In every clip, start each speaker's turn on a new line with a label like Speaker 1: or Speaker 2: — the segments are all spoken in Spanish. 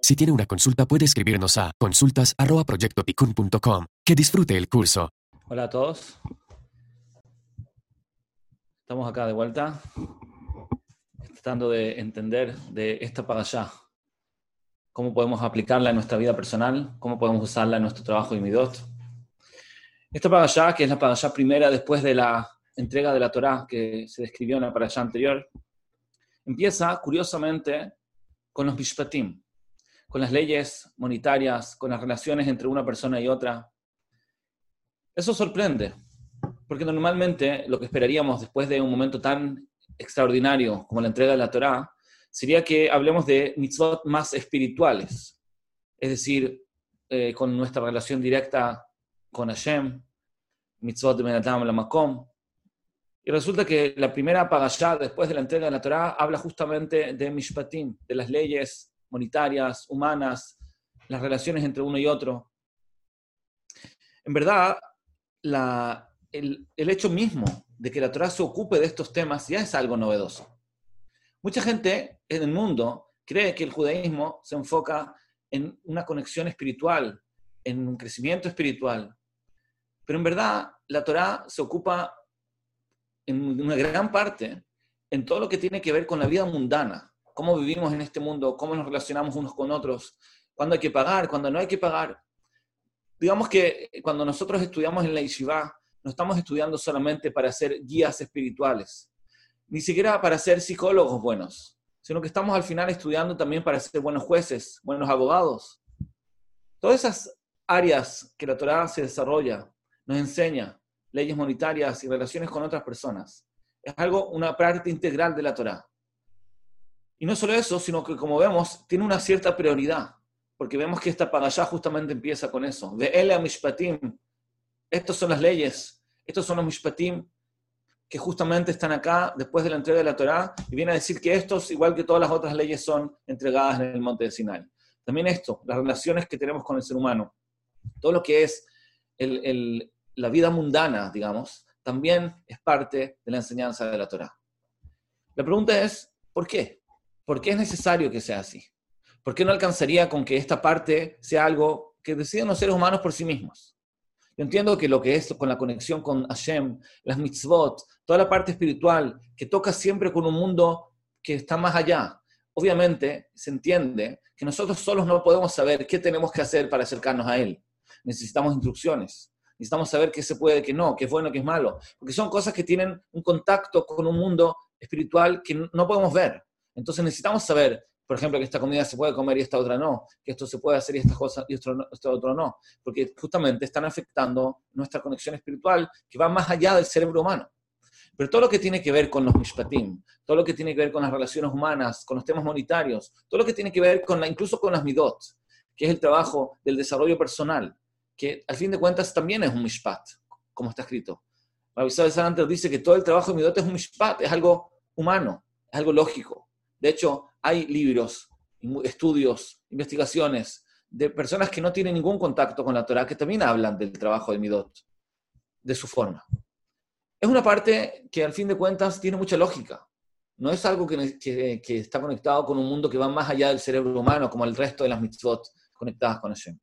Speaker 1: Si tiene una consulta puede escribirnos a consultas@proyectoticun.com. Que disfrute el curso.
Speaker 2: Hola a todos. Estamos acá de vuelta, tratando de entender de esta para allá, cómo podemos aplicarla en nuestra vida personal, cómo podemos usarla en nuestro trabajo y midot. Esta para allá, que es la para allá primera después de la entrega de la Torá que se describió en la para allá anterior, empieza curiosamente con los mishpatim, con las leyes monetarias, con las relaciones entre una persona y otra. Eso sorprende, porque normalmente lo que esperaríamos después de un momento tan extraordinario como la entrega de la Torá sería que hablemos de mitzvot más espirituales, es decir, eh, con nuestra relación directa con Hashem, mitzvot de Menatam la Makom. Y resulta que la primera pagayá después de la entrega de la Torá habla justamente de mishpatim, de las leyes monetarias, humanas, las relaciones entre uno y otro. En verdad, la, el, hecho mismo de que la Torah se ocupe de estos temas ya es algo novedoso. Mucha gente en el mundo cree que el judaísmo se enfoca en una conexión espiritual, en un crecimiento espiritual. Pero en verdad, la Torah se ocupa en una gran parte en todo lo que tiene que ver con la vida mundana, cómo vivimos en este mundo, cómo nos relacionamos unos con otros, cuándo hay que pagar, cuándo no hay que pagar. Digamos que cuando nosotros estudiamos en la Yeshiva, no estamos estudiando solamente para ser guías espirituales, ni siquiera para ser psicólogos buenos, sino que estamos al final estudiando también para ser buenos jueces, buenos abogados. Todas esas áreas que la Torah se desarrolla, nos enseña leyes monetarias y relaciones con otras personas. Es algo, una parte integral de la Torah. Y no solo eso, sino que como vemos, tiene una cierta prioridad, porque vemos que esta allá justamente empieza con eso. De él a Mishpatim, estas son las leyes estos son los mishpatim que justamente están acá después de la entrega de la Torá y viene a decir que estos, igual que todas las otras leyes, son entregadas en el monte de Sinai. También esto, las relaciones que tenemos con el ser humano, todo lo que es la vida mundana, digamos, también es parte de la enseñanza de la Torá. La pregunta es, ¿por qué? ¿Por qué es necesario que sea así? ¿Por qué no alcanzaría con que esta parte sea algo que deciden los seres humanos por sí mismos? Yo entiendo que lo que es con la conexión con Hashem, las mitzvot, toda la parte espiritual, que toca siempre con un mundo que está más allá. Obviamente se entiende que nosotros solos no podemos saber qué tenemos que hacer para acercarnos a Él. Necesitamos instrucciones. Necesitamos saber qué se puede, qué no, qué es bueno, qué es malo. Porque son cosas que tienen un contacto con un mundo espiritual que no podemos ver. Entonces necesitamos saber por ejemplo, que esta comida se puede comer y esta otra no, que esto se puede hacer y esta cosa y esto, otro no, porque justamente están afectando nuestra conexión espiritual que va más allá del cerebro humano. Pero todo lo que tiene que ver con los mishpatim, todo lo que tiene que ver con las relaciones humanas, con los temas monetarios, todo lo que tiene que ver con la, incluso con las midot, que es el trabajo del desarrollo personal, que al fin de cuentas también es un mishpat, como está escrito. Rabbi Saranter dice que todo el trabajo de midot es un mishpat, es algo humano, es algo lógico. De hecho, hay libros, estudios, investigaciones de personas que no tienen ningún contacto con la Torah que también hablan del trabajo de Midot, de su forma. Es una parte que al fin de cuentas tiene mucha lógica. No es algo que, que, está conectado con un mundo que va más allá del cerebro humano, como el resto de las mitzvot conectadas con Hashem.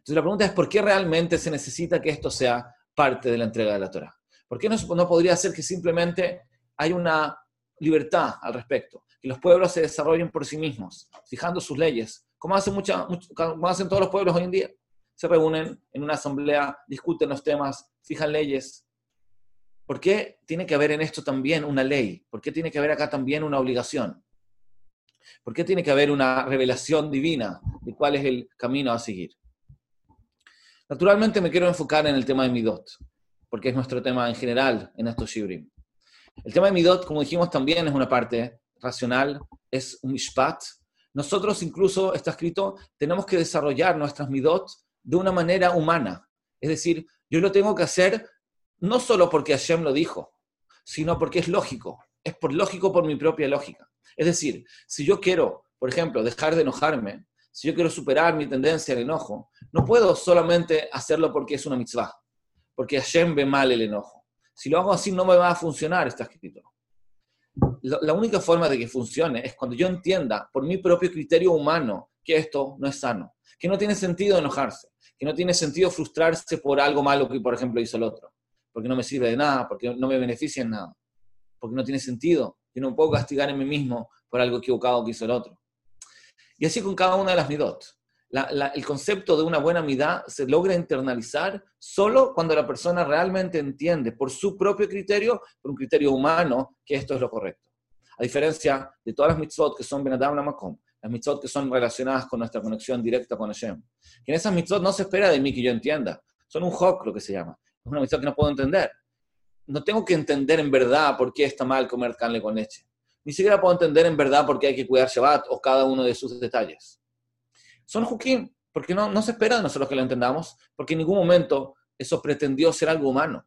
Speaker 2: Entonces la pregunta es, ¿por qué realmente se necesita que esto sea parte de la entrega de la Torah? ¿Por qué no, no podría ser que simplemente hay una libertad al respecto? que los pueblos se desarrollen por sí mismos, fijando sus leyes, como hacen, mucha, como hacen todos los pueblos hoy en día. Se reúnen en una asamblea, discuten los temas, fijan leyes. ¿Por qué tiene que haber en esto también una ley? ¿Por qué tiene que haber acá también una obligación? ¿Por qué tiene que haber una revelación divina de cuál es el camino a seguir? Naturalmente me quiero enfocar en el tema de Midot, porque es nuestro tema en general en estos Shibrim. El tema de Midot, como dijimos, también es una parte racional, es un mishpat. Nosotros incluso, está escrito, tenemos que desarrollar nuestras midot de una manera humana. Es decir, yo lo tengo que hacer no solo porque Hashem lo dijo, sino porque es lógico. Es por lógico por mi propia lógica. Es decir, si yo quiero, por ejemplo, dejar de enojarme, si yo quiero superar mi tendencia al enojo, no puedo solamente hacerlo porque es una mitzvah, porque Hashem ve mal el enojo Si lo hago así no me va a funcionar, está escrito. La única forma de que funcione es cuando yo entienda por mi propio criterio humano que esto no es sano, que no tiene sentido enojarse, que no tiene sentido frustrarse por algo malo que, por ejemplo, hizo el otro, porque no me sirve de nada, porque no me beneficia en nada, porque no tiene sentido. Yo no puedo castigar en mí mismo por algo equivocado que hizo el otro. Y así con cada una de las midot. el concepto de una buena midá se logra internalizar solo cuando la persona realmente entiende por su propio criterio, por un criterio humano, que esto es lo correcto. A diferencia de todas las mitzvot que son Benadam Makom, las mitzvot que son relacionadas con nuestra conexión directa con Hashem. Que en esas mitzvot no se espera de mí que yo entienda. Son un hok, lo que se llama. Es una mitzvot que no puedo entender. No tengo que entender en verdad por qué está mal comer carne con leche. Ni siquiera puedo entender en verdad por qué hay que cuidar Shabbat o cada uno de sus detalles. Son hukim, porque no, no se espera de nosotros que lo entendamos, porque en ningún momento eso pretendió ser algo humano.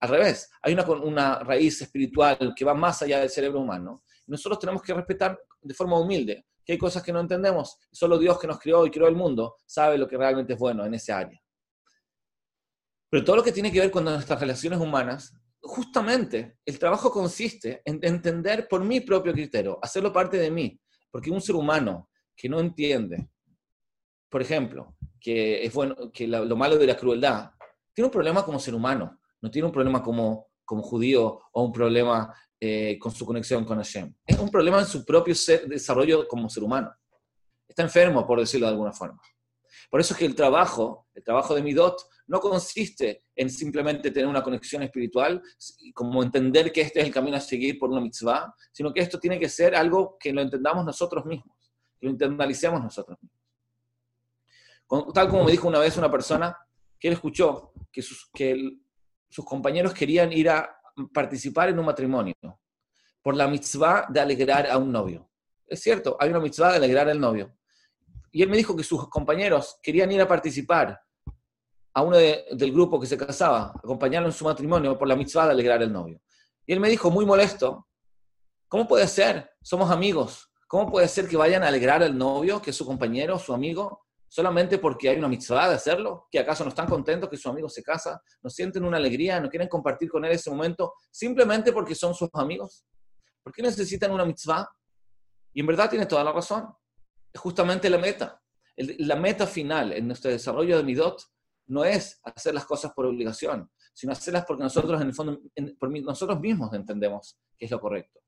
Speaker 2: Al revés, hay una, raíz espiritual que va más allá del cerebro humano. Nosotros tenemos que respetar de forma humilde que hay cosas que no entendemos. Solo Dios que nos creó y creó el mundo sabe lo que realmente es bueno en ese área. Pero todo lo que tiene que ver con nuestras relaciones humanas, justamente el trabajo consiste en entender por mi propio criterio, hacerlo parte de mí. Porque un ser humano que no entiende, por ejemplo, que es bueno, que lo malo de la crueldad, tiene un problema como ser humano, no tiene un problema como, como judío o un problema eh, con su conexión con Hashem. Es un problema en su propio desarrollo como ser humano. Está enfermo, por decirlo de alguna forma. Por eso es que el trabajo, el trabajo de Midot, no consiste en simplemente tener una conexión espiritual, como entender que este es el camino a seguir por una mitzvah, sino que esto tiene que ser algo que lo entendamos nosotros mismos, que lo internalicemos nosotros mismos. Tal como me dijo una vez una persona que él escuchó que sus, que sus compañeros querían ir a participar en un matrimonio por la mitzvah de alegrar a un novio. Es cierto, hay una mitzvah de alegrar al novio. Y él me dijo que sus compañeros querían ir a participar a uno del grupo que se casaba, acompañarlo en su matrimonio por la mitzvah de alegrar al novio. Y él me dijo, muy molesto, ¿cómo puede ser? Somos amigos. ¿Cómo puede ser que vayan a alegrar al novio, que es su compañero, su amigo, solamente porque hay una mitzvah de hacerlo, que acaso no están contentos que su amigo se casa, no sienten una alegría, no quieren compartir con él ese momento, simplemente porque son sus amigos. ¿Por qué necesitan una mitzvah? Y en verdad tiene toda la razón. Es justamente la meta. la meta final en nuestro desarrollo de Midot no es hacer las cosas por obligación, sino hacerlas porque nosotros, en el fondo, por nosotros mismos entendemos que es lo correcto.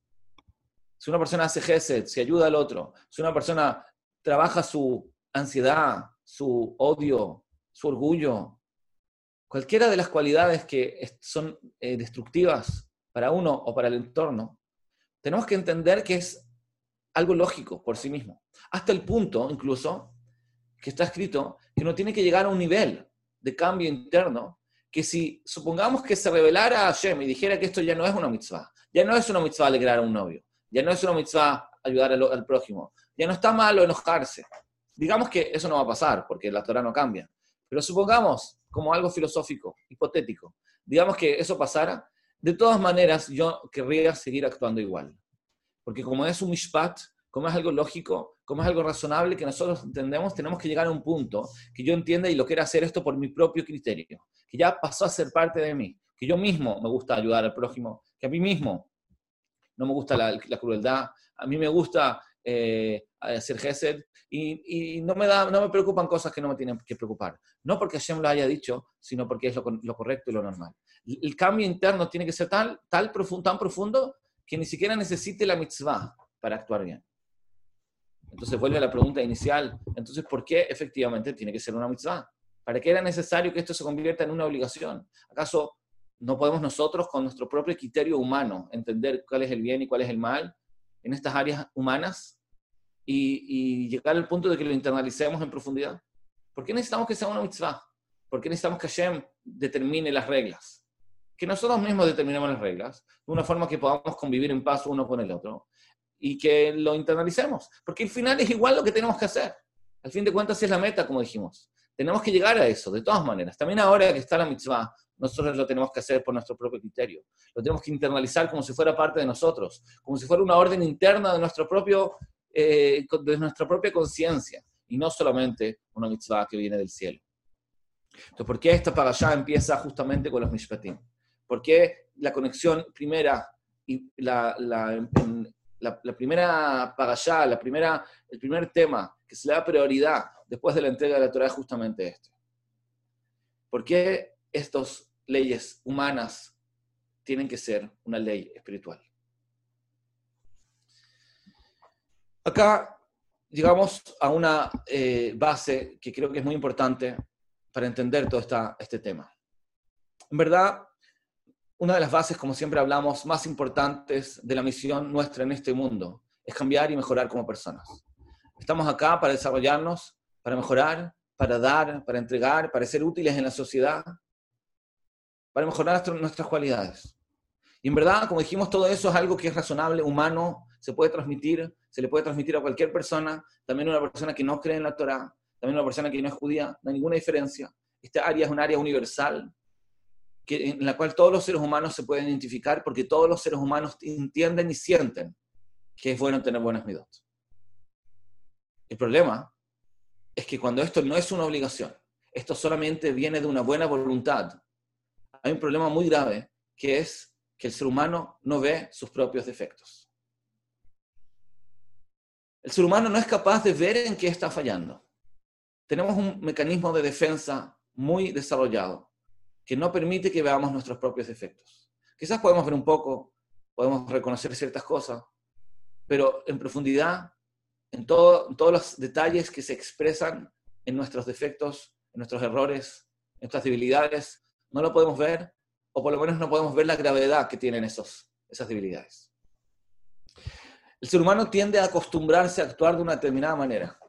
Speaker 2: Si una persona hace gesed, si ayuda al otro, si una persona trabaja su ansiedad, su odio, su orgullo, cualquiera de las cualidades que son eh, destructivas para uno o para el entorno, tenemos que entender que es algo lógico por sí mismo. Hasta el punto, incluso, que está escrito, que uno tiene que llegar a un nivel de cambio interno, que si supongamos que se revelara a Hashem y dijera que esto ya no es una mitzvah, ya no es una mitzvah alegrar a un novio, ya no es una mitzvah ayudar al, al prójimo, ya no está malo enojarse, Digamos que eso no va a pasar porque la Torah no cambia. Pero supongamos, como algo filosófico, hipotético, digamos que eso pasara, de todas maneras yo querría seguir actuando igual. Porque como es un mishpat, como es algo lógico, como es algo razonable que nosotros entendemos, tenemos que llegar a un punto que yo entienda y lo quiera hacer esto por mi propio criterio, que ya pasó a ser parte de mí, que yo mismo me gusta ayudar al prójimo, que a mí mismo no me gusta la, crueldad, a mí me gusta eh, hacer gesed, y, no, me da, no me preocupan cosas que no me tienen que preocupar. No porque Hashem lo haya dicho, sino porque es lo, correcto y lo normal. El cambio interno tiene que ser tal, tal tan profundo que ni siquiera necesite la mitzvah para actuar bien. Entonces vuelve a la pregunta inicial. Entonces, ¿por qué efectivamente tiene que ser una mitzvah? ¿Para qué era necesario que esto se convierta en una obligación? ¿Acaso no podemos nosotros, con nuestro propio criterio humano, entender cuál es el bien y cuál es el mal en estas áreas humanas? y, llegar al punto de que lo internalicemos en profundidad? ¿Por qué necesitamos que sea una mitzvah? ¿Por qué necesitamos que Hashem determine las reglas? Que nosotros mismos determinemos las reglas de una forma que podamos convivir en paz uno con el otro y que lo internalicemos. Porque al final es igual lo que tenemos que hacer. Al fin de cuentas es la meta, como dijimos. Tenemos que llegar a eso, de todas maneras. También ahora que está la mitzvah, nosotros lo tenemos que hacer por nuestro propio criterio. Lo tenemos que internalizar como si fuera parte de nosotros, como si fuera una orden interna de nuestro propio eh, de nuestra propia conciencia y no solamente una mitzvah que viene del cielo. Entonces, ¿por qué esta para allá empieza justamente con los mishpatim? ¿Por qué la conexión primera y la, la, la, primera allá, la primera, el primer tema que se le da prioridad después de la entrega de la Torah es justamente este? ¿Por qué estas leyes humanas tienen que ser una ley espiritual? Acá llegamos a una eh, base que creo que es muy importante para entender todo esta, este tema. En verdad, una de las bases, como siempre hablamos, más importantes de la misión nuestra en este mundo es cambiar y mejorar como personas. Estamos acá para desarrollarnos, para mejorar, para dar, para entregar, para ser útiles en la sociedad, para mejorar nuestras cualidades. Y en verdad, como dijimos, todo eso es algo que es razonable, humano, se puede transmitir, se le puede transmitir a cualquier persona, también a una persona que no cree en la Torah, también a una persona que no es judía, no hay ninguna diferencia. Esta área es un área universal en la cual todos los seres humanos se pueden identificar porque todos los seres humanos entienden y sienten que es bueno tener buenas midot. El problema es que cuando esto no es una obligación, esto solamente viene de una buena voluntad, hay un problema muy grave que es que el ser humano no ve sus propios defectos. El ser humano no es capaz de ver en qué está fallando. Tenemos un mecanismo de defensa muy desarrollado que no permite que veamos nuestros propios defectos. Quizás podemos ver un poco, podemos reconocer ciertas cosas, pero en profundidad, en, todo, en todos los detalles que se expresan en nuestros defectos, en nuestros errores, en nuestras debilidades, no lo podemos ver o por lo menos no podemos ver la gravedad que tienen esos, esas debilidades. El ser humano tiende a acostumbrarse a actuar de una determinada manera.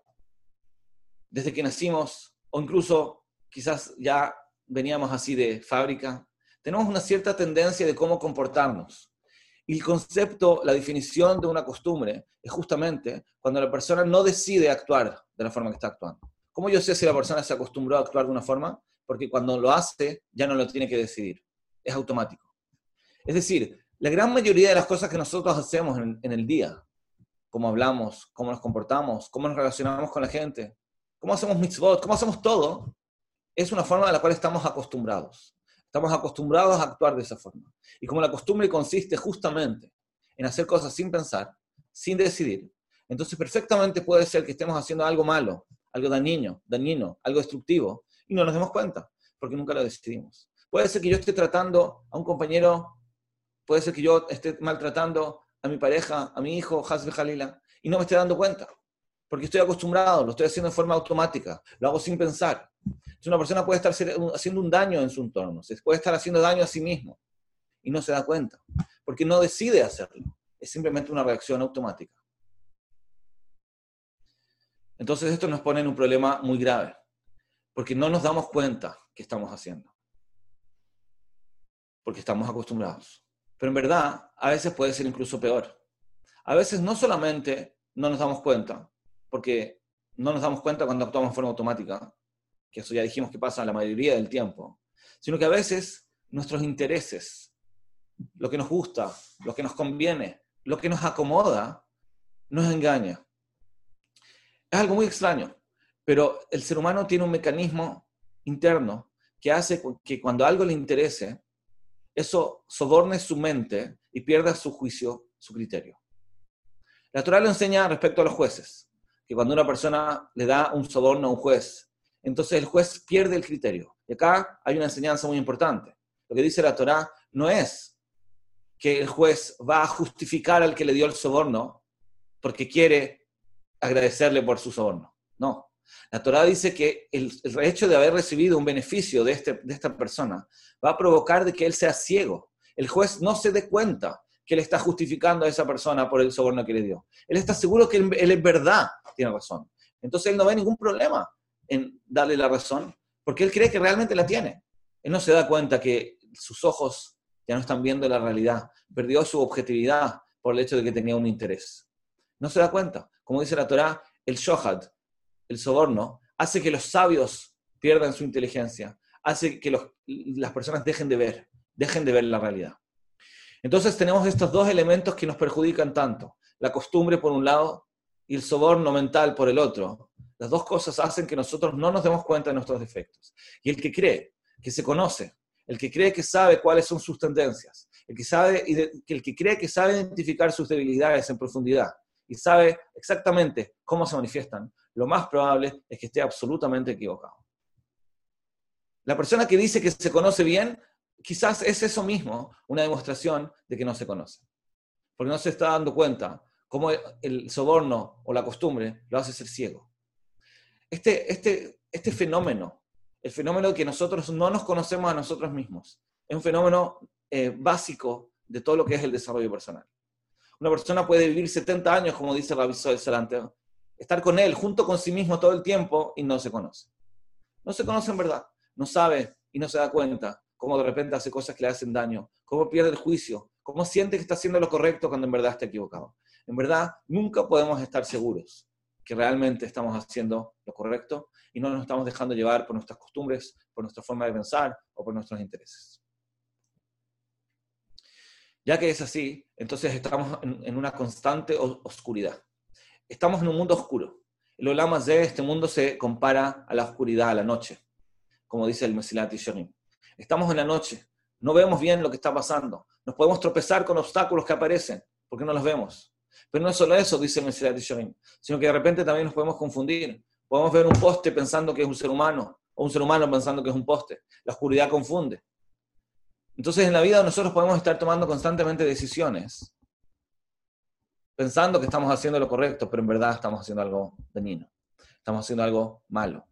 Speaker 2: Desde que nacimos, o incluso quizás ya veníamos así de fábrica, tenemos una cierta tendencia de cómo comportarnos. Y el concepto, la definición de una costumbre es justamente cuando la persona no decide actuar de la forma que está actuando. ¿Cómo yo sé si la persona se acostumbró a actuar de una forma? Porque cuando lo hace ya no lo tiene que decidir es automático. Es decir, la gran mayoría de las cosas que nosotros hacemos en, el día, cómo hablamos, cómo nos comportamos, cómo nos relacionamos con la gente, cómo hacemos mitzvot, cómo hacemos todo, es una forma de la cual estamos acostumbrados. Estamos acostumbrados a actuar de esa forma. Y como la costumbre consiste justamente en hacer cosas sin pensar, sin decidir, entonces perfectamente puede ser que estemos haciendo algo malo, algo dañino, dañino, algo destructivo, y no nos demos cuenta, porque nunca lo decidimos. Puede ser que yo esté tratando a un compañero, puede ser que yo esté maltratando a mi pareja, a mi hijo, Hasbe Jalila, y no me esté dando cuenta, porque estoy acostumbrado, lo estoy haciendo de forma automática, lo hago sin pensar. Entonces una persona puede estar haciendo un daño en su entorno, puede estar haciendo daño a sí mismo y no se da cuenta, porque no decide hacerlo, es simplemente una reacción automática. Entonces esto nos pone en un problema muy grave, porque no nos damos cuenta que estamos haciendo porque estamos acostumbrados. Pero en verdad, a veces puede ser incluso peor. A veces no solamente no nos damos cuenta, porque no nos damos cuenta cuando actuamos de forma automática, que eso ya dijimos que pasa la mayoría del tiempo, sino que a veces nuestros intereses, lo que nos gusta, lo que nos conviene, lo que nos acomoda, nos engaña. Es algo muy extraño, pero el ser humano tiene un mecanismo interno que hace que cuando algo le interese, eso soborne su mente y pierda su juicio, su criterio. La Torah lo enseña respecto a los jueces, que cuando una persona le da un soborno a un juez, entonces el juez pierde el criterio. Y acá hay una enseñanza muy importante. Lo que dice la Torah no es que el juez va a justificar al que le dio el soborno porque quiere agradecerle por su soborno. No. La Torah dice que el, hecho de haber recibido un beneficio de, este, de esta persona va a provocar de que él sea ciego. El juez no se dé cuenta que él está justificando a esa persona por el soborno que le dio. Él está seguro que él es verdad tiene razón. Entonces él no ve ningún problema en darle la razón porque él cree que realmente la tiene. Él no se da cuenta que sus ojos ya no están viendo la realidad. Perdió su objetividad por el hecho de que tenía un interés. No se da cuenta. Como dice la Torah, el shohad, el soborno, hace que los sabios pierdan su inteligencia, hace que las personas dejen de ver, dejen de ver la realidad. Entonces tenemos estos dos elementos que nos perjudican tanto, la costumbre por un lado y el soborno mental por el otro. Las dos cosas hacen que nosotros no nos demos cuenta de nuestros defectos. Y el que cree que se conoce, el que cree que sabe cuáles son sus tendencias, el que, sabe, el que cree que sabe identificar sus debilidades en profundidad y sabe exactamente cómo se manifiestan, lo más probable es que esté absolutamente equivocado. La persona que dice que se conoce bien, quizás es eso mismo, una demostración de que no se conoce. Porque no se está dando cuenta cómo el soborno o la costumbre lo hace ser ciego. Este, este, este fenómeno, el fenómeno de que nosotros no nos conocemos a nosotros mismos, es un fenómeno eh, básico de todo lo que es el desarrollo personal. Una persona puede vivir 70 años, como dice Rabbi del Salante, estar con él, junto con sí mismo todo el tiempo y no se conoce. No se conoce en verdad, no sabe y no se da cuenta cómo de repente hace cosas que le hacen daño, cómo pierde el juicio, cómo siente que está haciendo lo correcto cuando en verdad está equivocado. En verdad, nunca podemos estar seguros que realmente estamos haciendo lo correcto y no nos estamos dejando llevar por nuestras costumbres, por nuestra forma de pensar o por nuestros intereses. Ya que es así, entonces estamos en, una constante oscuridad. Estamos en un mundo oscuro. El Olama de este mundo se compara a la oscuridad, a la noche, como dice el Mesilat Yisharim. Estamos en la noche, no vemos bien lo que está pasando. Nos podemos tropezar con obstáculos que aparecen, porque no los vemos. Pero no es solo eso, dice Mesilat Yisharim, sino que de repente también nos podemos confundir. Podemos ver un poste pensando que es un ser humano, o un ser humano pensando que es un poste. La oscuridad confunde. Entonces en la vida nosotros podemos estar tomando constantemente decisiones, pensando que estamos haciendo lo correcto, pero en verdad estamos haciendo algo dañino. Estamos haciendo algo malo.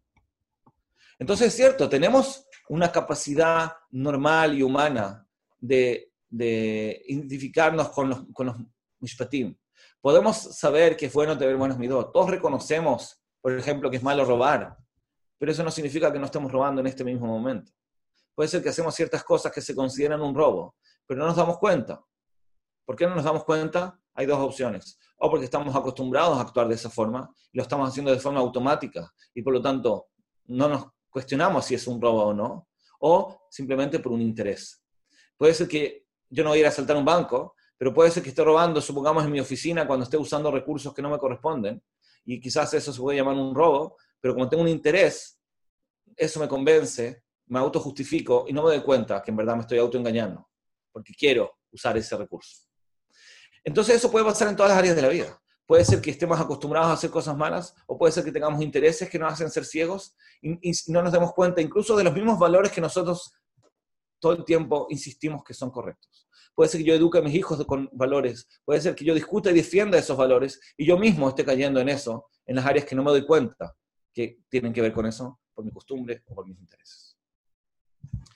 Speaker 2: Entonces es cierto, tenemos una capacidad normal y humana de, identificarnos con los, con los mishpatim. Podemos saber que es bueno tener buenos midot. Todos reconocemos, por ejemplo, que es malo robar, pero eso no significa que no estemos robando en este mismo momento. Puede ser que hacemos ciertas cosas que se consideran un robo, pero no nos damos cuenta. ¿Por qué no nos damos cuenta? Hay dos opciones. O porque estamos acostumbrados a actuar de esa forma y lo estamos haciendo de forma automática y por lo tanto no nos cuestionamos si es un robo o no, o simplemente por un interés. Puede ser que yo no voy a ir a un banco, pero puede ser que esté robando, supongamos, en mi oficina cuando esté usando recursos que no me corresponden, y quizás eso se puede llamar un robo, pero como tengo un interés, eso me convence, me autojustifico y no me doy cuenta que en verdad me estoy autoengañando, porque quiero usar ese recurso. Entonces eso puede pasar en todas las áreas de la vida. Puede ser que estemos acostumbrados a hacer cosas malas, o puede ser que tengamos intereses que nos hacen ser ciegos y, no nos demos cuenta incluso de los mismos valores que nosotros todo el tiempo insistimos que son correctos. Puede ser que yo eduque a mis hijos con valores, puede ser que yo discuta y defienda esos valores y yo mismo esté cayendo en eso, en las áreas que no me doy cuenta que tienen que ver con eso, por mi costumbre o por mis intereses.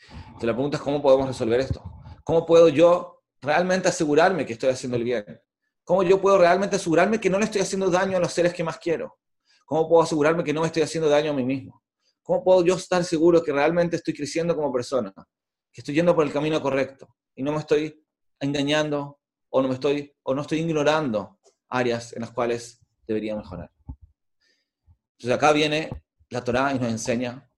Speaker 2: Entonces la pregunta es cómo podemos resolver esto. ¿Cómo puedo yo realmente asegurarme que estoy haciendo el bien? ¿Cómo yo puedo realmente asegurarme que no le estoy haciendo daño a los seres que más quiero? ¿Cómo puedo asegurarme que no me estoy haciendo daño a mí mismo? ¿Cómo puedo yo estar seguro que realmente estoy creciendo como persona? Que estoy yendo por el camino correcto y no me estoy engañando o no, estoy, o no estoy ignorando áreas en las cuales debería mejorar. Entonces acá viene la Torá y nos enseña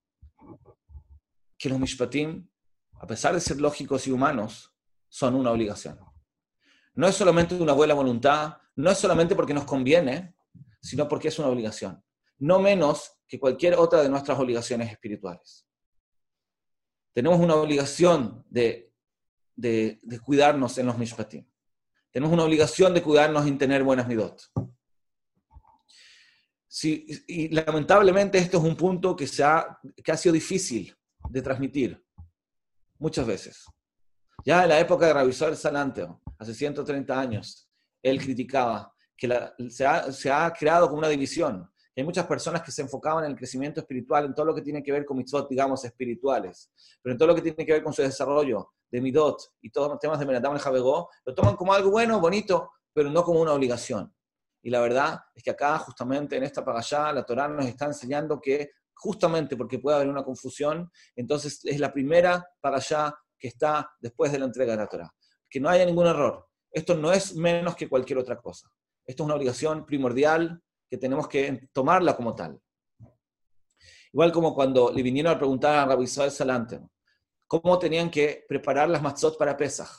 Speaker 2: que los mishpatim, a pesar de ser lógicos y humanos, son una obligación. No es solamente una buena voluntad, no es solamente porque nos conviene, sino porque es una obligación. No menos que cualquier otra de nuestras obligaciones espirituales. Tenemos una obligación de, cuidarnos en los mishpatim. Tenemos una obligación de cuidarnos y tener buenas midot. y lamentablemente esto es un punto que, se ha, que ha sido difícil de transmitir muchas veces. Ya en la época de Ravisor Salanteo, hace 130 años, él criticaba que se, ha, creado como una división. Hay muchas personas que se enfocaban en el crecimiento espiritual, en todo lo que tiene que ver con mitzvot, digamos, espirituales, pero en todo lo que tiene que ver con su desarrollo de midot y todos los temas de Menatam y Javegó, lo toman como algo bueno, bonito, pero no como una obligación. Y la verdad es que acá, justamente en esta pagallá, la Torá nos está enseñando que justamente porque puede haber una confusión, entonces es la primera pagallá que está después de la entrega de la Torah. Que no haya ningún error. Esto no es menos que cualquier otra cosa. Esto es una obligación primordial que tenemos que tomarla como tal. Igual como cuando le vinieron a preguntar a Rabbi Israel Salante cómo tenían que preparar las matzot para Pesach.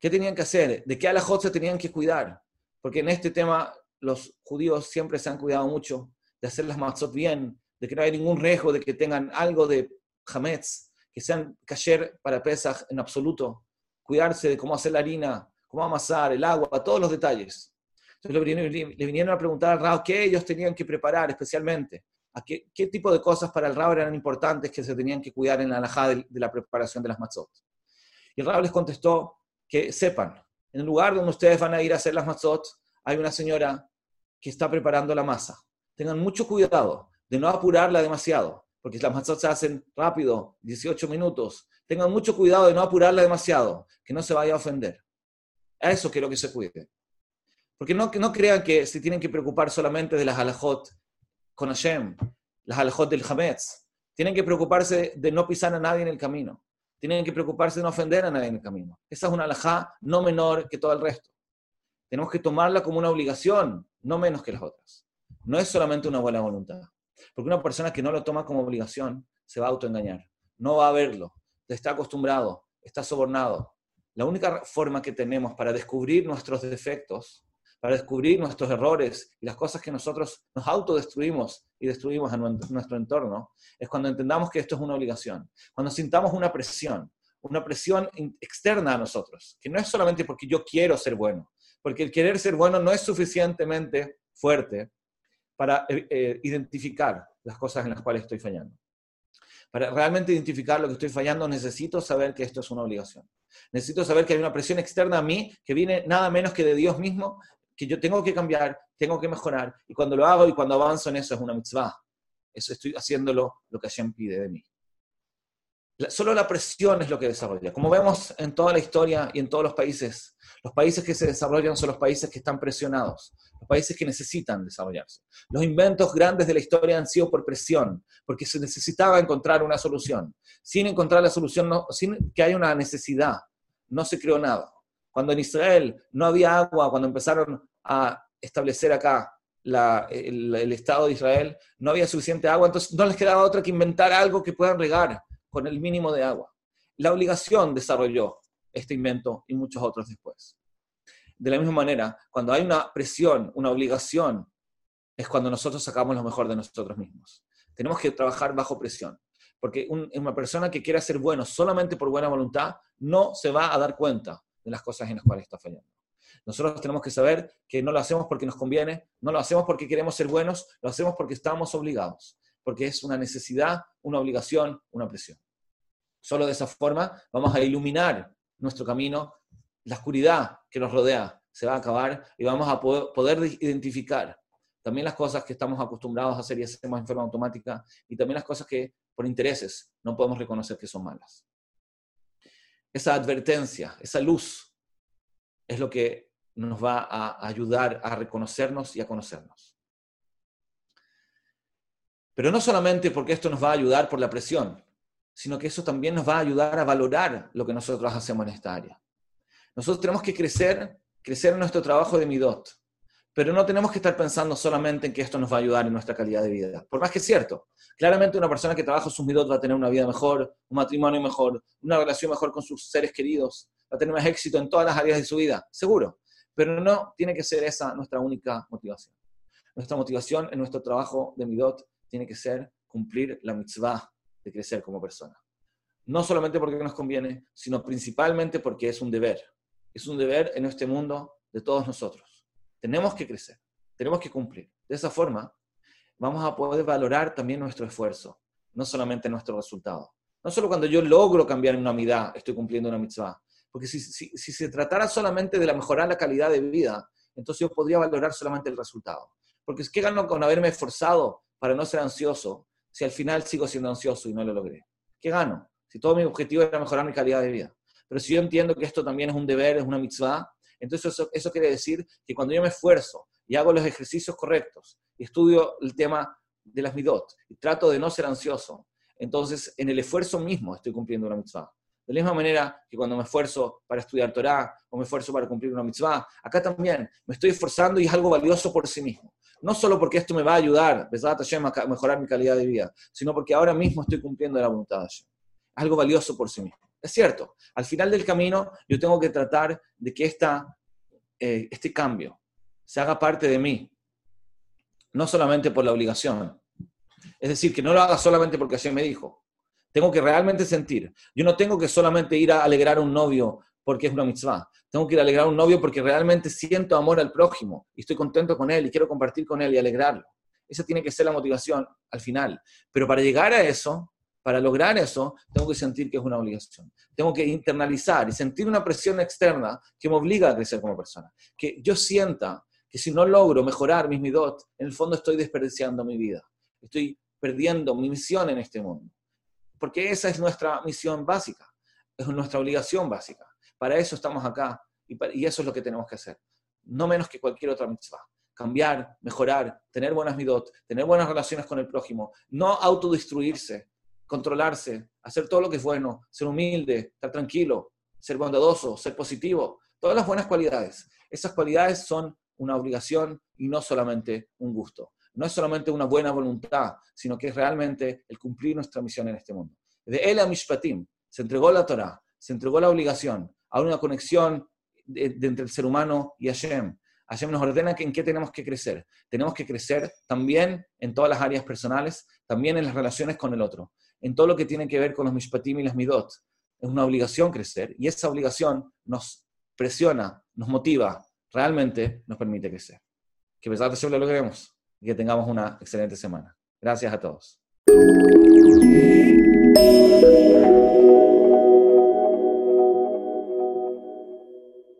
Speaker 2: ¿Qué tenían que hacer? ¿De qué alajot se tenían que cuidar? Porque en este tema los judíos siempre se han cuidado mucho de hacer las matzot bien, de que no hay ningún riesgo de que tengan algo de hametz, que sean cayer para Pesach en absoluto, cuidarse de cómo hacer la harina, cómo amasar, el agua, todos los detalles. Entonces le vinieron, a preguntar al Rao qué ellos tenían que preparar especialmente, qué tipo de cosas para el Rao eran importantes que se tenían que cuidar en la alajá de, la preparación de las matzot. Y el Rao les contestó que sepan, en el lugar donde ustedes van a ir a hacer las matzot, hay una señora que está preparando la masa. Tengan mucho cuidado de no apurarla demasiado, porque las matzot se hacen rápido, 18 minutos. Tengan mucho cuidado de no apurarla demasiado, que no se vaya a ofender. A eso quiero que se cuide. Porque no, no crean que se tienen que preocupar solamente de las alajot con Hashem, las alajot del Hametz. Tienen que preocuparse de no pisar a nadie en el camino. Tienen que preocuparse de no ofender a nadie en el camino. Esa es una alajá no menor que todo el resto. Tenemos que tomarla como una obligación, no menos que las otras. No es solamente una buena voluntad. Porque una persona que no lo toma como obligación se va a autoengañar. No va a verlo. Está acostumbrado, está sobornado. La única forma que tenemos para descubrir nuestros defectos, para descubrir nuestros errores y las cosas que nosotros nos autodestruimos y destruimos en nuestro entorno, es cuando entendamos que esto es una obligación. Cuando sintamos una presión, una presión externa a nosotros, que no es solamente porque yo quiero ser bueno, porque el querer ser bueno no es suficientemente fuerte para eh, eh, identificar las cosas en las cuales estoy fallando. Para realmente identificar lo que estoy fallando, necesito saber que esto es una obligación. Necesito saber que hay una presión externa a mí que viene nada menos que de Dios mismo, que yo tengo que cambiar, tengo que mejorar, y cuando lo hago y cuando avanzo en eso es una mitzvah. Eso estoy haciéndolo lo que Hashem pide de mí. Solo la presión es lo que desarrolla. Como vemos en toda la historia y en todos los países, los países que se desarrollan son los países que están presionados, los países que necesitan desarrollarse. Los inventos grandes de la historia han sido por presión, porque se necesitaba encontrar una solución. Sin encontrar la solución, sin que haya una necesidad, no se creó nada. Cuando en Israel no había agua, cuando empezaron a establecer acá el, el Estado de Israel, no había suficiente agua, entonces no les quedaba otra que inventar algo que puedan regar con el mínimo de agua. La obligación desarrolló este invento y muchos otros después. De la misma manera, cuando hay una presión, una obligación, es cuando nosotros sacamos lo mejor de nosotros mismos. Tenemos que trabajar bajo presión, porque una persona que quiera ser bueno solamente por buena voluntad no se va a dar cuenta las cosas en las cuales está fallando. Nosotros tenemos que saber que no lo hacemos porque nos conviene, no lo hacemos porque queremos ser buenos, lo hacemos porque estamos obligados porque es una necesidad, una obligación, una presión. Solo de esa forma vamos a iluminar nuestro camino, la oscuridad que nos rodea se va a acabar y vamos a poder identificar también las cosas que estamos acostumbrados a hacer y hacemos en forma automática y también las cosas que por intereses no podemos reconocer que son malas. Esa advertencia, esa luz es lo que nos va a ayudar a reconocernos y a conocernos. Pero no solamente porque esto nos va a ayudar por la presión, sino que eso también nos va a ayudar a valorar lo que nosotros hacemos en esta área. Nosotros tenemos que crecer, crecer en nuestro trabajo de Midot, pero no tenemos que estar pensando solamente en que esto nos va a ayudar en nuestra calidad de vida. Por más que es cierto, claramente una persona que trabaja sus Midot va a tener una vida mejor, un matrimonio mejor, una relación mejor con sus seres queridos, va a tener más éxito en todas las áreas de su vida, seguro. Pero no tiene que ser esa nuestra única motivación. Nuestra motivación en nuestro trabajo de Midot tiene que ser cumplir la mitzvah de crecer como persona. No solamente porque nos conviene, sino principalmente porque es un deber. Es un deber en este mundo de todos nosotros. Tenemos que crecer, tenemos que cumplir. De esa forma, vamos a poder valorar también nuestro esfuerzo, no solamente nuestro resultado. No solo cuando yo logro cambiar una amidad, estoy cumpliendo una mitzvah. Porque si, si, si se tratara solamente de la mejorar la calidad de vida, entonces yo podría valorar solamente el resultado. Porque es que gano con haberme esforzado para no ser ansioso si al final sigo siendo ansioso y no lo logré? ¿Qué gano? Si todo mi objetivo era mejorar mi calidad de vida. Pero si yo entiendo que esto también es un deber, es una mitzvah, entonces eso, quiere decir que cuando yo me esfuerzo y hago los ejercicios correctos y estudio el tema de las midot y trato de no ser ansioso, entonces en el esfuerzo mismo estoy cumpliendo una mitzvah. De la misma manera que cuando me esfuerzo para estudiar Torah o me esfuerzo para cumplir una mitzvah, acá también me estoy esforzando y es algo valioso por sí mismo no solo porque esto me va a ayudar, a mejorar mi calidad de vida, sino porque ahora mismo estoy cumpliendo la voluntad de Hashem. Algo valioso por sí mismo. Es cierto, al final del camino yo tengo que tratar de que esta, eh, este cambio se haga parte de mí, no solamente por la obligación. Es decir, que no lo haga solamente porque Hashem me dijo, Tengo que realmente sentir. Yo no tengo que solamente ir a alegrar a un novio porque es una mitzvah. Tengo que ir a alegrar a un novio porque realmente siento amor al prójimo y estoy contento con él y quiero compartir con él y alegrarlo. Esa tiene que ser la motivación al final. Pero para llegar a eso, para lograr eso, tengo que sentir que es una obligación. Tengo que internalizar y sentir una presión externa que me obliga a crecer como persona. Que yo sienta que si no logro mejorar mis midot, en el fondo estoy desperdiciando mi vida. Estoy perdiendo mi misión en este mundo. Porque esa es nuestra misión básica, es nuestra obligación básica. Para eso estamos acá y, eso es lo que tenemos que hacer. No menos que cualquier otra mitzvah. Cambiar, mejorar, tener buenas midot, tener buenas relaciones con el prójimo, no autodestruirse, controlarse, hacer todo lo que es bueno, ser humilde, estar tranquilo, ser bondadoso, ser positivo, todas las buenas cualidades. Esas cualidades son una obligación y no solamente un gusto. No es solamente una buena voluntad, sino que es realmente el cumplir nuestra misión en este mundo. De él a Mishpatim se entregó la Torah, se entregó la obligación, a una conexión entre el ser humano y Hashem. Hashem nos ordena que en qué tenemos que crecer. Tenemos que crecer también en todas las áreas personales, también en las relaciones con el otro, en todo lo que tiene que ver con los Mishpatim y las Midot. Es una obligación crecer y esa obligación nos presiona, nos motiva, realmente nos permite crecer. Que pesar de lo logremos y que tengamos una excelente semana. Gracias a todos.